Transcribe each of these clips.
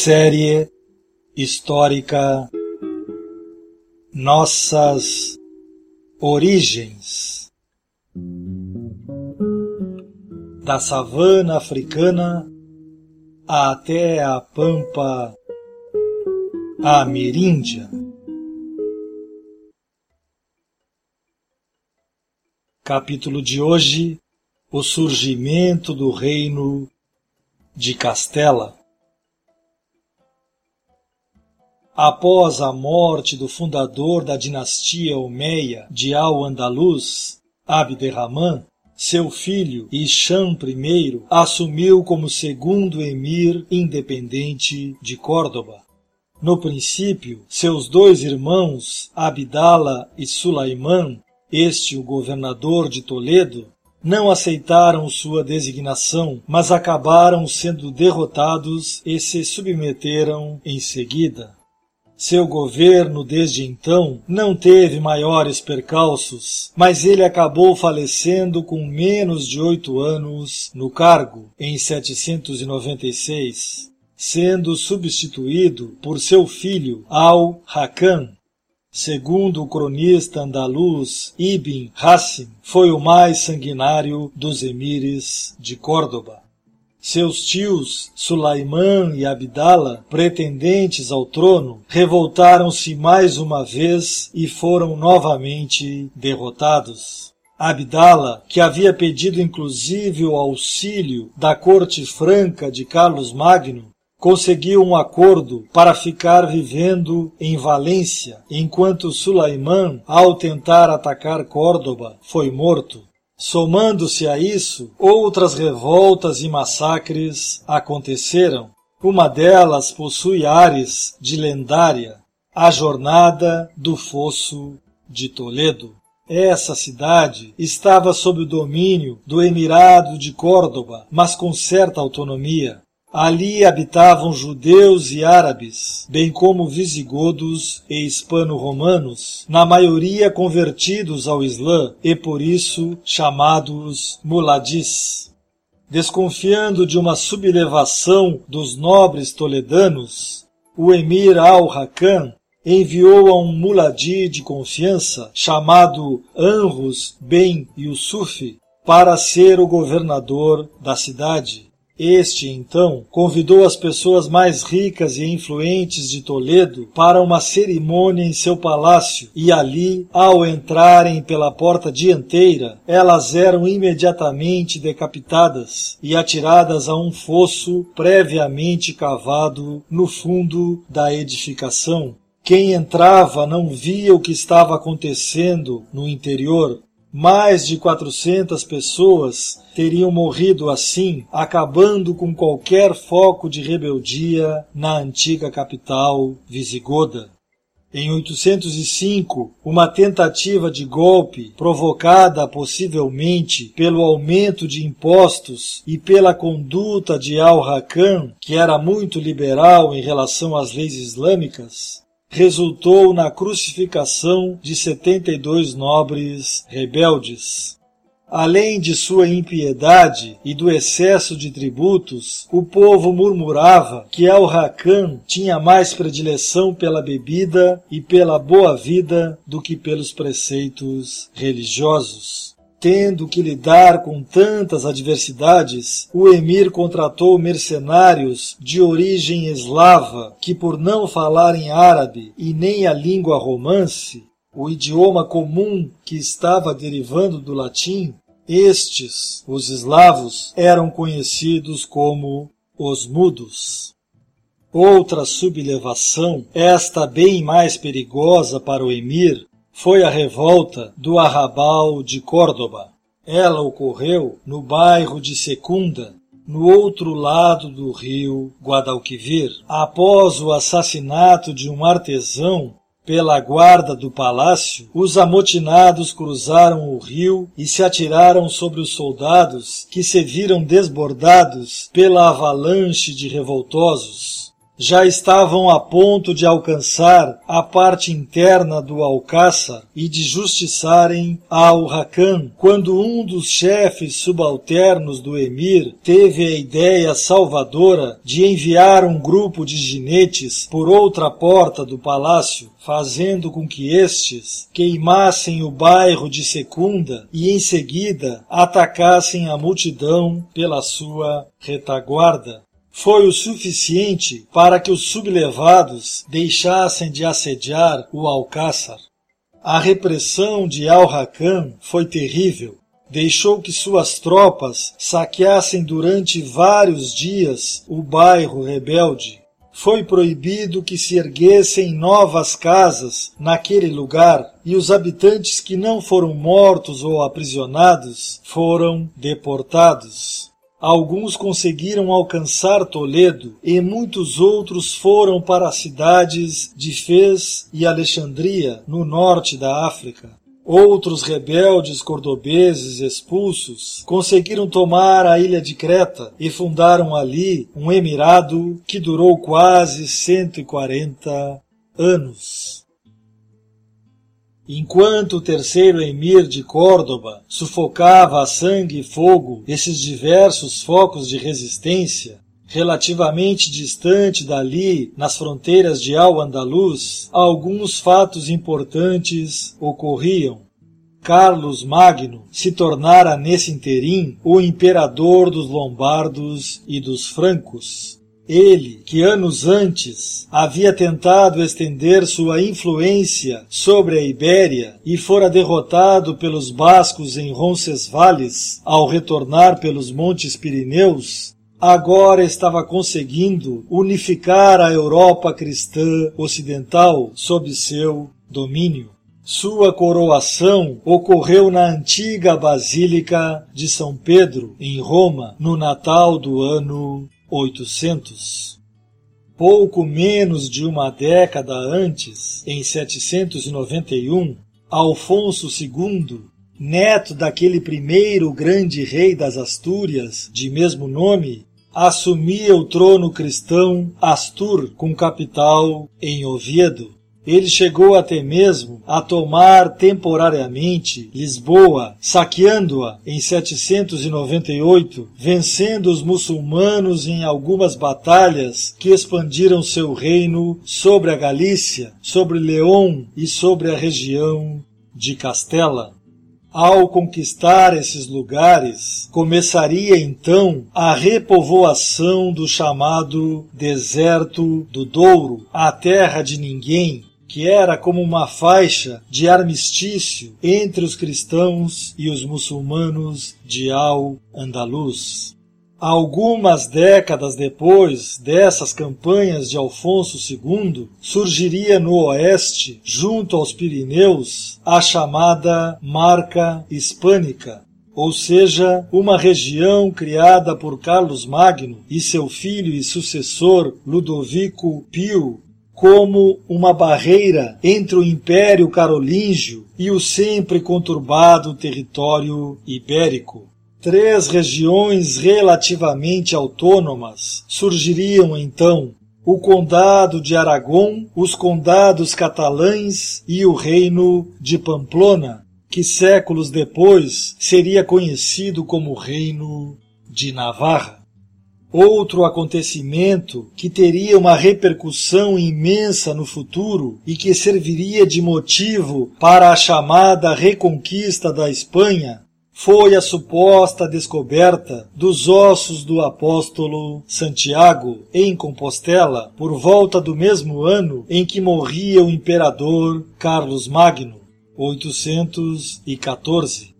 Série histórica Nossas Origens da savana africana até a pampa ameríndia. Capítulo de hoje: O surgimento do reino de Castela. Após a morte do fundador da dinastia Omeia de Al-Andalus, Abderrahman, seu filho Hisham I assumiu como segundo emir independente de Córdoba. No princípio, seus dois irmãos, Abdala e Sulaiman, este o governador de Toledo, não aceitaram sua designação, mas acabaram sendo derrotados e se submeteram em seguida. Seu governo, desde então, não teve maiores percalços, mas ele acabou falecendo com menos de oito anos no cargo, em 796, sendo substituído por seu filho Al-Hakam. Segundo o cronista andaluz Ibn Hassim, foi o mais sanguinário dos emires de Córdoba. Seus tios, Sulaiman e Abdala, pretendentes ao trono, revoltaram-se mais uma vez e foram novamente derrotados. Abdala, que havia pedido inclusive o auxílio da corte franca de Carlos Magno, conseguiu um acordo para ficar vivendo em Valência, enquanto Sulaiman, ao tentar atacar Córdoba, foi morto. Somando-se a isso, outras revoltas e massacres aconteceram. Uma delas possui ares de lendária, a Jornada do Fosso de Toledo. Essa cidade estava sob o domínio do Emirado de Córdoba, mas com certa autonomia. Ali habitavam judeus e árabes, bem como visigodos e hispano-romanos, na maioria convertidos ao Islã e por isso chamados muladis. Desconfiando de uma sublevação dos nobres toledanos, o emir al-Hakam enviou a um muladi de confiança chamado Anrus ben Yusuf para ser o governador da cidade. Este, então, convidou as pessoas mais ricas e influentes de Toledo para uma cerimônia em seu palácio, e ali, ao entrarem pela porta dianteira, elas eram imediatamente decapitadas e atiradas a um fosso previamente cavado no fundo da edificação. Quem entrava não via o que estava acontecendo no interior, mais de 400 pessoas teriam morrido assim, acabando com qualquer foco de rebeldia na antiga capital visigoda. Em 805, uma tentativa de golpe, provocada possivelmente pelo aumento de impostos e pela conduta de Al-Hakam, que era muito liberal em relação às leis islâmicas, resultou na crucificação de 72 nobres rebeldes. Além de sua impiedade e do excesso de tributos, o povo murmurava que Al-Hakam tinha mais predileção pela bebida e pela boa vida do que pelos preceitos religiosos. Tendo que lidar com tantas adversidades, o emir contratou mercenários de origem eslava que, por não falarem árabe e nem a língua romance, o idioma comum que estava derivando do latim, estes, os eslavos, eram conhecidos como os mudos. Outra sublevação, esta bem mais perigosa para o emir, foi a revolta do Arrabal de Córdoba. Ela ocorreu no bairro de Secunda, no outro lado do rio Guadalquivir, após o assassinato de um artesão pela guarda do palácio, os amotinados cruzaram o rio e se atiraram sobre os soldados que se viram desbordados pela avalanche de revoltosos já estavam a ponto de alcançar a parte interna do Alcáçar e de justiçarem Al-Hakam, quando um dos chefes subalternos do emir teve a ideia salvadora de enviar um grupo de ginetes por outra porta do palácio, fazendo com que estes queimassem o bairro de Secunda e em seguida atacassem a multidão pela sua retaguarda foi o suficiente para que os sublevados deixassem de assediar o Alcáçar. A repressão de Al-Hakam foi terrível. Deixou que suas tropas saqueassem durante vários dias o bairro rebelde. Foi proibido que se erguessem novas casas naquele lugar e os habitantes que não foram mortos ou aprisionados foram deportados. Alguns conseguiram alcançar Toledo e muitos outros foram para as cidades de Fez e Alexandria, no norte da África. Outros rebeldes cordobeses expulsos conseguiram tomar a ilha de Creta e fundaram ali um emirado que durou quase 140 anos. Enquanto o terceiro emir de Córdoba sufocava a sangue e fogo esses diversos focos de resistência, relativamente distante dali, nas fronteiras de Al-Andalus, alguns fatos importantes ocorriam. Carlos Magno se tornara nesse interim o imperador dos lombardos e dos francos. Ele, que anos antes havia tentado estender sua influência sobre a Ibéria e fora derrotado pelos bascos em Roncesvalles ao retornar pelos Montes Pirineus, agora estava conseguindo unificar a Europa cristã ocidental sob seu domínio. Sua coroação ocorreu na antiga Basílica de São Pedro, em Roma, no Natal do ano 800. Pouco menos de uma década antes, em 791, Alfonso II, neto daquele primeiro grande rei das Astúrias, de mesmo nome, assumia o trono cristão Astur, com capital em Oviedo. Ele chegou até mesmo a tomar temporariamente Lisboa, saqueando-a em 798, vencendo os muçulmanos em algumas batalhas que expandiram seu reino sobre a Galícia, sobre León e sobre a região de Castela. Ao conquistar esses lugares, começaria então a repovoação do chamado Deserto do Douro, a terra de ninguém, que era como uma faixa de armistício entre os cristãos e os muçulmanos de Al-Andalus. Algumas décadas depois dessas campanhas de Alfonso II, surgiria no oeste, junto aos Pirineus, a chamada Marca Hispânica, ou seja, uma região criada por Carlos Magno e seu filho e sucessor Ludovico Pio como uma barreira entre o Império Carolíngio e o sempre conturbado território ibérico. Três regiões relativamente autônomas surgiriam então: o Condado de Aragão, os Condados Catalães e o Reino de Pamplona, que séculos depois seria conhecido como Reino de Navarra. Outro acontecimento que teria uma repercussão imensa no futuro e que serviria de motivo para a chamada reconquista da Espanha foi a suposta descoberta dos ossos do apóstolo Santiago em Compostela por volta do mesmo ano em que morria o imperador Carlos Magno, 814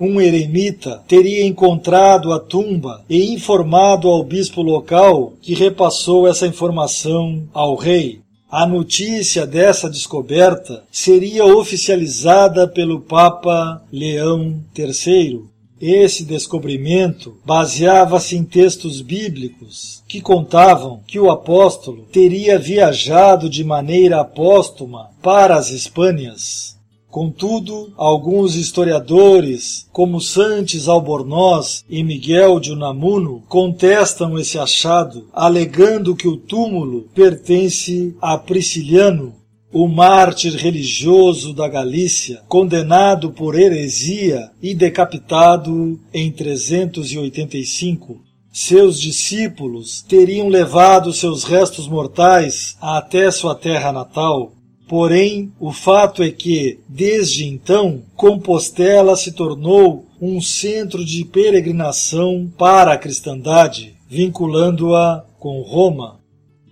um eremita teria encontrado a tumba e informado ao bispo local que repassou essa informação ao rei. A notícia dessa descoberta seria oficializada pelo Papa Leão III Esse descobrimento baseava-se em textos bíblicos que contavam que o apóstolo teria viajado de maneira póstuma para as Espanhas. Contudo, alguns historiadores, como Santos Albornoz e Miguel de Unamuno, contestam esse achado, alegando que o túmulo pertence a Prisciliano, o mártir religioso da Galícia, condenado por heresia e decapitado em 385. Seus discípulos teriam levado seus restos mortais até sua terra natal. Porém, o fato é que, desde então, Compostela se tornou um centro de peregrinação para a cristandade, vinculando-a com Roma.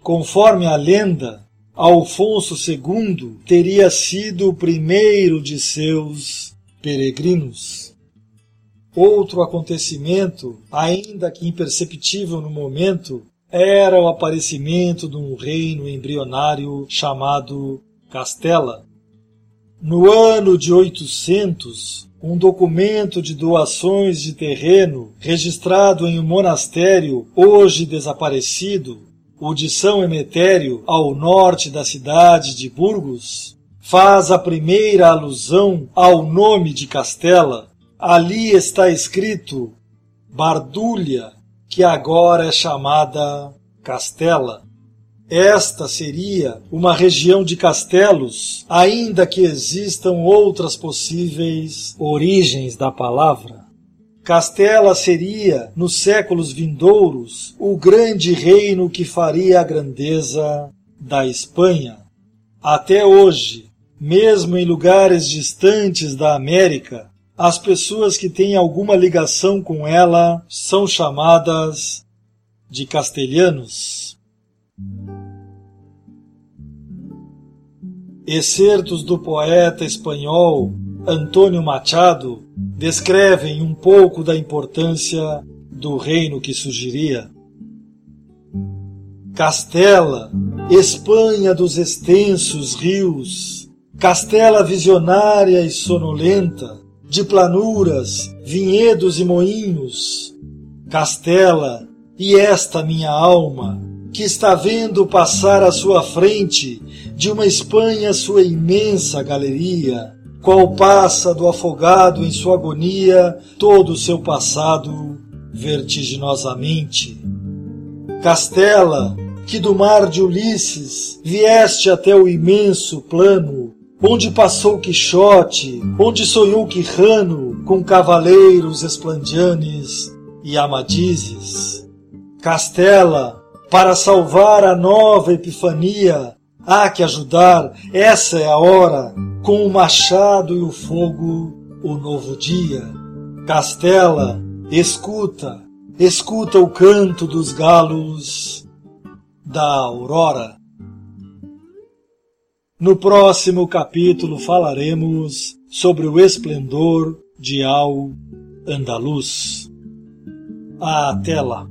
Conforme a lenda, Alfonso II teria sido o primeiro de seus peregrinos. Outro acontecimento, ainda que imperceptível no momento, era o aparecimento de um reino embrionário chamado Castela. No ano de 800, um documento de doações de terreno registrado em um monastério hoje desaparecido o de São Emetério, ao norte da cidade de Burgos, faz a primeira alusão ao nome de Castela. Ali está escrito Bardúlia, que agora é chamada Castela. Esta seria uma região de castelos, ainda que existam outras possíveis origens da palavra. Castela seria, nos séculos vindouros, o grande reino que faria a grandeza da Espanha. Até hoje, mesmo em lugares distantes da América, as pessoas que têm alguma ligação com ela são chamadas de castelhanos. Excertos do poeta espanhol Antônio Machado descrevem um pouco da importância do reino que surgiria. Castela, Espanha dos extensos rios, Castela visionária e sonolenta, de planuras, vinhedos e moinhos, Castela, e esta minha alma, que está vendo passar à sua frente de uma Espanha sua imensa galeria, qual passa do afogado em sua agonia todo o seu passado vertiginosamente. Castela, que do mar de Ulisses vieste até o imenso plano, onde passou Quixote, onde sonhou Quirrano com cavaleiros esplandianes e amadizes. Castela, para salvar a nova epifania, há que ajudar, essa é a hora, com o machado e o fogo, o novo dia. Castela, escuta, escuta o canto dos galos da aurora. No próximo capítulo falaremos sobre o esplendor de Al Andaluz. Até lá!